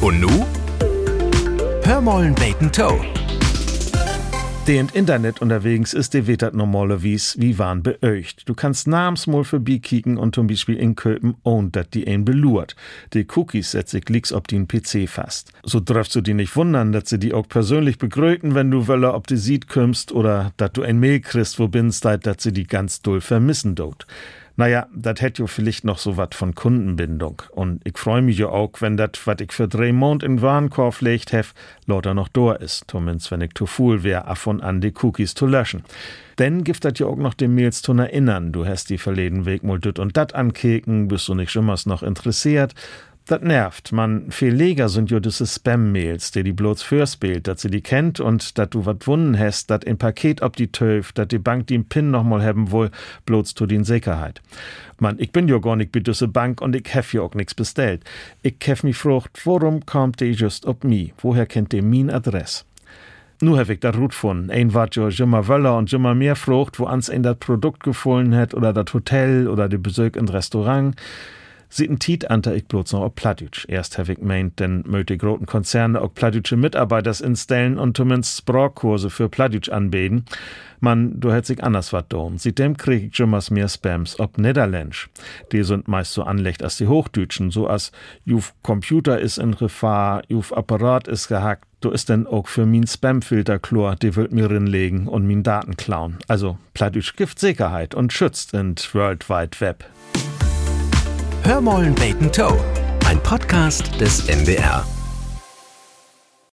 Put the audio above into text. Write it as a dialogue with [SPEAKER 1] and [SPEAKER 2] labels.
[SPEAKER 1] Und nu? Hörmollen Bacon Toe.
[SPEAKER 2] Der Internet unterwegs ist, der wird das normalerweise wie waren beöcht. Du kannst namensmal vorbeikicken und zum Beispiel in Köpen und dat die ein belurt. Die Cookies setzt sich licks ob den PC fast. So darfst du die nicht wundern, dass sie die auch persönlich begröten, wenn du wöller ob die sieht kümmst oder dat du ein Mail kriegst, wo binst, dat sie die ganz doll vermissen dort. Naja, dat hätt jo vielleicht noch so wat von Kundenbindung. Und ich freu mich jo auch, wenn dat, wat ich für drei Mond in Warenkorb legt hef, lauter noch da ist. Zumindest wenn ich zu fuhl wär, af und an die Cookies zu löschen. Denn gift dat ja auch noch dem Mails zu erinnern. Du hast die verleden Weg mal dit und dat ankeken, bist du nicht schimmers noch interessiert. Das nervt. Man, viel leger sind jo diese Spam-Mails, die die bloß fürspielt, dass sie die kennt und dat du wat wunnen hast, dat in Paket ob die töf, dat die Bank die im Pin noch mal haben wohl, bloß zu den Sicherheit. Man, ich bin jo gar nicht bei diese Bank und ich hef jo auch nix bestellt. Ich hef mich frucht, worum kommt die just ob mi? Woher kennt die min Adress? Nu hab ich dat Rut von. Ein wat jo immer wöller und immer mehr frucht, wo ans in dat Produkt gefallen hat oder dat Hotel oder de Besuch in Restaurant. Sitten Tiet ante ich bloß noch auf Plattdeutsch. Erst hab ich meint, denn möchte großen Konzerne auch plattdeutsche Mitarbeiters instellen und zumindest Sprachkurse für Plattdeutsch anbieten. Man, du hätt sich anders wat tun. Seitdem krieg ich schon mehr Spams ob Niederländisch. Die sind meist so anlecht als die Hochdeutschen, so als juf Computer is in Gefahr, juf Apparat is gehackt, du ist denn auch für min Spamfilter Chlor, die wird mir rinlegen und min Daten klauen. Also Plattdeutsch gibt Sicherheit und schützt in World Wide Web.
[SPEAKER 1] Hörmollen Bacon Toe, ein Podcast des NDR.